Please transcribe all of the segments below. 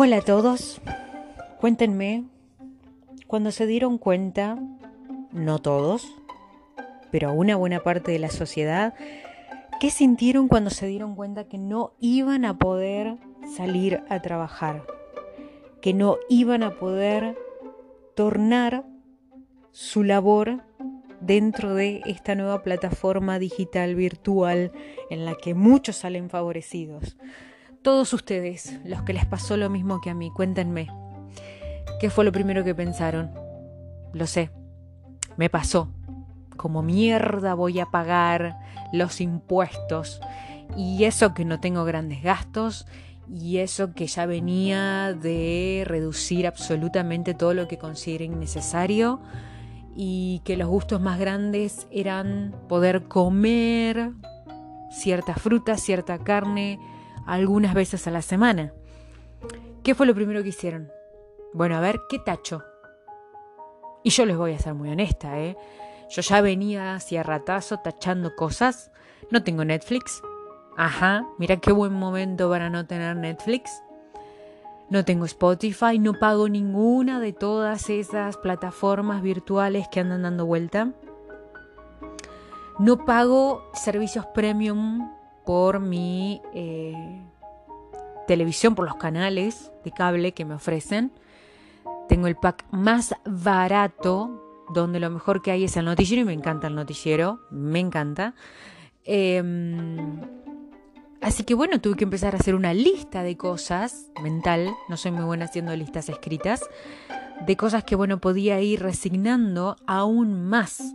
Hola a todos, cuéntenme, cuando se dieron cuenta, no todos, pero una buena parte de la sociedad, ¿qué sintieron cuando se dieron cuenta que no iban a poder salir a trabajar? Que no iban a poder tornar su labor dentro de esta nueva plataforma digital virtual en la que muchos salen favorecidos. Todos ustedes, los que les pasó lo mismo que a mí, cuéntenme. ¿Qué fue lo primero que pensaron? Lo sé, me pasó. Como mierda voy a pagar los impuestos. Y eso que no tengo grandes gastos. Y eso que ya venía de reducir absolutamente todo lo que consideren necesario. Y que los gustos más grandes eran poder comer cierta fruta, cierta carne, algunas veces a la semana. ¿Qué fue lo primero que hicieron? Bueno, a ver, ¿qué tacho? Y yo les voy a ser muy honesta, ¿eh? Yo ya venía hacia ratazo tachando cosas. No tengo Netflix. Ajá, mira qué buen momento para no tener Netflix. No tengo Spotify, no pago ninguna de todas esas plataformas virtuales que andan dando vuelta. No pago servicios premium por mi eh, televisión, por los canales de cable que me ofrecen. Tengo el pack más barato, donde lo mejor que hay es el noticiero y me encanta el noticiero, me encanta. Em, así que bueno, tuve que empezar a hacer una lista de cosas mental, no soy muy buena haciendo listas escritas, de cosas que bueno, podía ir resignando aún más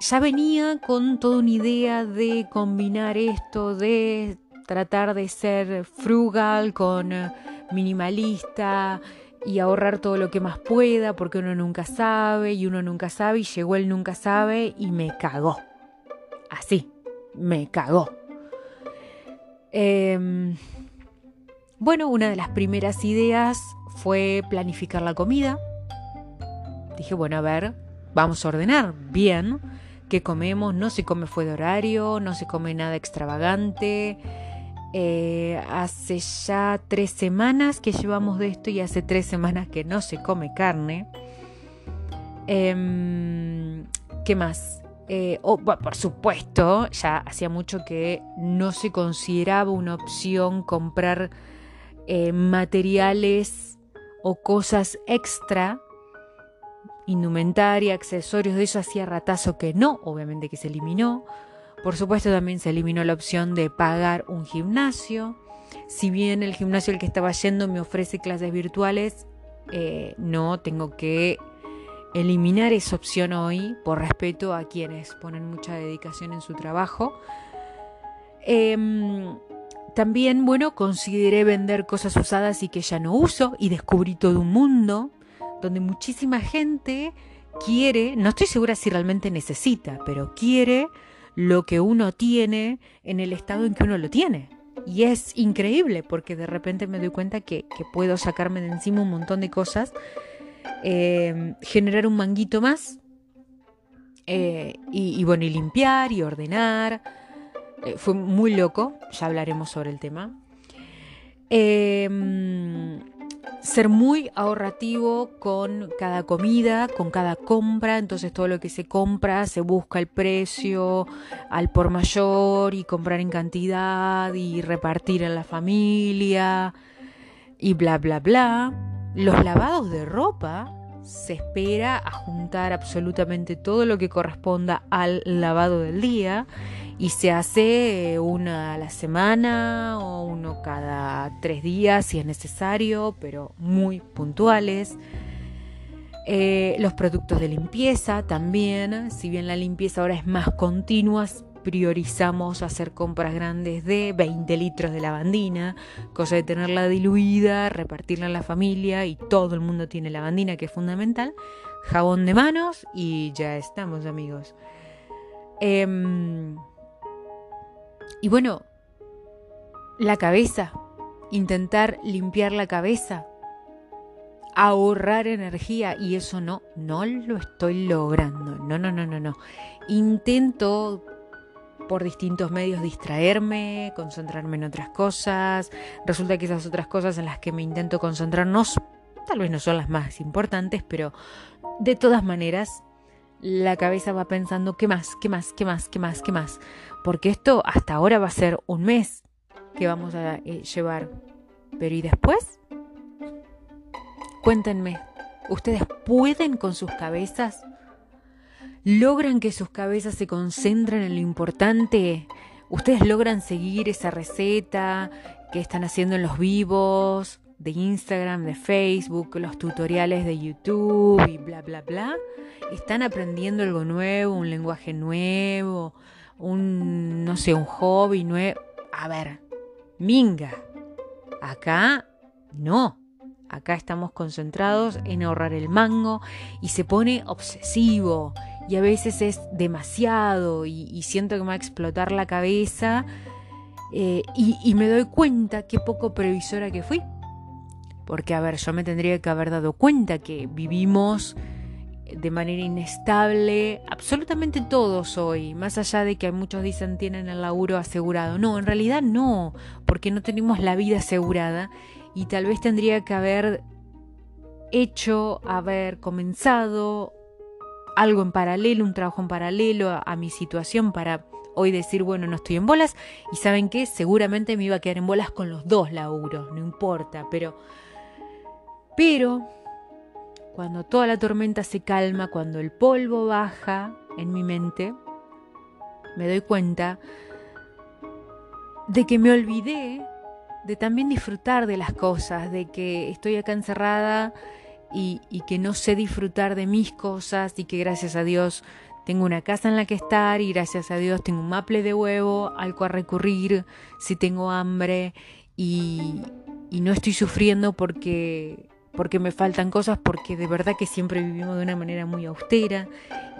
ya venía con toda una idea de combinar esto, de tratar de ser frugal con eh, minimalista y ahorrar todo lo que más pueda porque uno nunca sabe y uno nunca sabe y llegó el nunca sabe y me cagó. Así, me cagó. Em, bueno, una de las primeras ideas fue planificar la comida. Dije, bueno, a ver, vamos a ordenar bien que comemos, no se come fuera de horario, no se come nada extravagante. Eh, hace ya tres semanas que llevamos de esto y hace tres semanas que no se come carne. Em, ¿Qué más? Eh, por supuesto, ya hacía mucho que no se consideraba una opción comprar eh, materiales o cosas extra indumentaria, accesorios, de eso hacía ratazo que no, obviamente que se eliminó. Por supuesto también se eliminó la opción de pagar un gimnasio. Si bien el gimnasio al que estaba yendo me ofrece clases virtuales, eh, no tengo que eliminar esa opción hoy por respeto a quienes ponen mucha dedicación en su trabajo. Em, también, bueno, consideré vender cosas usadas y que ya no uso y descubrí todo un mundo donde muchísima gente quiere, no estoy segura si realmente necesita, pero quiere lo que uno tiene en el estado en que uno lo tiene. Y es increíble porque de repente me doy cuenta que, puedo sacarme de encima un montón de cosas, eh, generar un manguito más eh, y, bueno, y limpiar y ordenar. Eh, fue muy loco, ya hablaremos sobre el tema ser muy ahorrativo con cada comida, con cada compra, entonces todo lo que se compra se busca el precio al por mayor y comprar en cantidad y repartir en la familia y bla bla bla. Los lavados de ropa se espera a juntar absolutamente todo lo que corresponda al lavado del día y se hace una a la semana o uno cada tres días si es necesario, pero muy puntuales. Eh, los productos de limpieza también, si bien la limpieza ahora es más continua, priorizamos hacer compras grandes de 20 litros de lavandina, cosa de tenerla diluida, repartirla en la familia y todo el mundo tiene lavandina, que es fundamental, jabón de manos y ya estamos amigos. Em, y bueno, la cabeza, intentar limpiar la cabeza, ahorrar energía y eso no, no lo estoy logrando. No, no, no, no, no. Intento por distintos medios distraerme, concentrarme en otras cosas. Resulta que esas otras cosas en las que me intento concentrarnos tal vez no son las más importantes, pero de todas maneras la cabeza va pensando, ¿qué más? ¿Qué más? ¿Qué más? ¿Qué más? ¿Qué más? Porque esto hasta ahora va a ser un mes que vamos a eh, llevar. Pero ¿y después? Cuéntenme, ¿ustedes pueden con sus cabezas? ¿Logran que sus cabezas se concentren en lo importante? ¿Ustedes logran seguir esa receta que están haciendo en los vivos? de Instagram, de Facebook, los tutoriales de YouTube y bla, bla, bla, están aprendiendo algo nuevo, un lenguaje nuevo, un, no sé, un hobby nuevo. A ver, minga, acá no. Acá estamos concentrados en ahorrar el mango y se pone obsesivo y a veces es demasiado y, siento que me va a explotar la cabeza eh, y, me doy cuenta qué poco previsora que fui porque, a ver, yo me tendría que haber dado cuenta que vivimos de manera inestable, absolutamente todos hoy, más allá de que muchos dicen tienen el laburo asegurado. No, en realidad no, porque no tenemos la vida asegurada y tal vez tendría que haber hecho, haber comenzado algo en paralelo, un trabajo en paralelo a, mi situación para hoy decir, bueno, no estoy en bolas y saben qué, seguramente me iba a quedar en bolas con los dos laburos, no importa, pero pero cuando toda la tormenta se calma, cuando el polvo baja en mi mente, me doy cuenta de que me olvidé de también disfrutar de las cosas, de que estoy acá encerrada y, que no sé disfrutar de mis cosas y que gracias a Dios tengo una casa en la que estar y gracias a Dios tengo un maple de huevo al cual recurrir si tengo hambre y, y no estoy sufriendo porque porque me faltan cosas, porque de verdad que siempre vivimos de una manera muy austera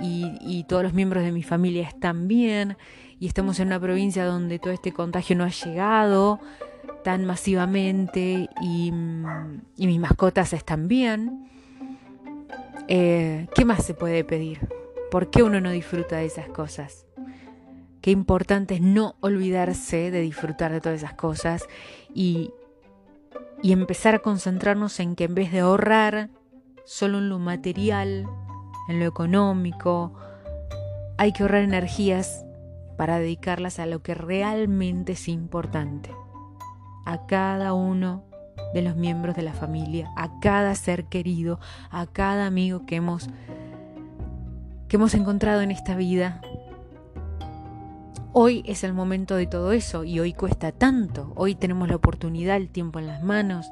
y, todos los miembros de mi familia están bien y estamos en una provincia donde todo este contagio no ha llegado tan masivamente y, mis mascotas están bien. Eh, ¿Qué más se puede pedir? ¿Por qué uno no disfruta de esas cosas? Qué importante es no olvidarse de disfrutar de todas esas cosas y, y empezar a concentrarnos en que en vez de ahorrar solo en lo material, en lo económico, hay que ahorrar energías para dedicarlas a lo que realmente es importante, a cada uno de los miembros de la familia, a cada ser querido, a cada amigo que hemos que hemos encontrado en esta vida Hoy es el momento de todo eso y hoy cuesta tanto. Hoy tenemos la oportunidad, el tiempo en las manos.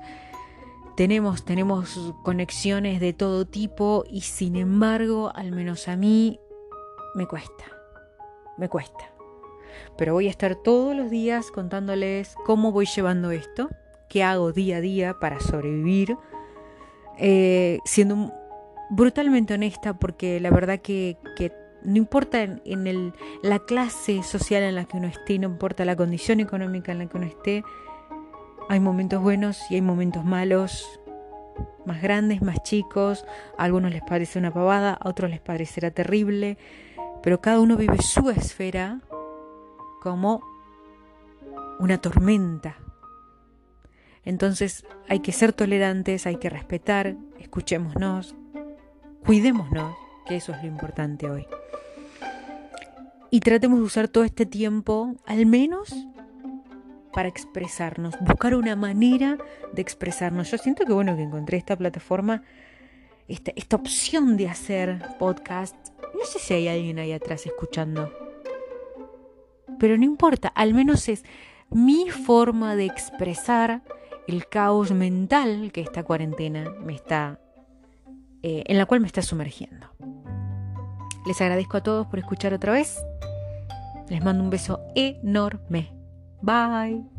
Tenemos, tenemos conexiones de todo tipo y sin embargo, al menos a mí, me cuesta. Me cuesta. Pero voy a estar todos los días contándoles cómo voy llevando esto, qué hago día a día para sobrevivir, eh, siendo brutalmente honesta porque la verdad que, que no importa en, la clase social en la que uno esté, no importa la condición económica en la que uno esté, hay momentos buenos y hay momentos malos, más grandes, más chicos, a algunos les parece una pavada, a otros les parecerá terrible, pero cada uno vive su esfera como una tormenta. Entonces hay que ser tolerantes, hay que respetar, escuchémonos, cuidémonos, que eso es lo importante hoy y tratemos de usar todo este tiempo, al menos para expresarnos, buscar una manera de expresarnos. Yo siento que bueno que encontré esta plataforma, esta, esta opción de hacer podcast. No sé si hay alguien ahí atrás escuchando, pero no importa, al menos es mi forma de expresar el caos mental que esta cuarentena me está, eh, en la cual me está sumergiendo. Les agradezco a todos por escuchar otra vez. Les mando un beso enorme. Bye.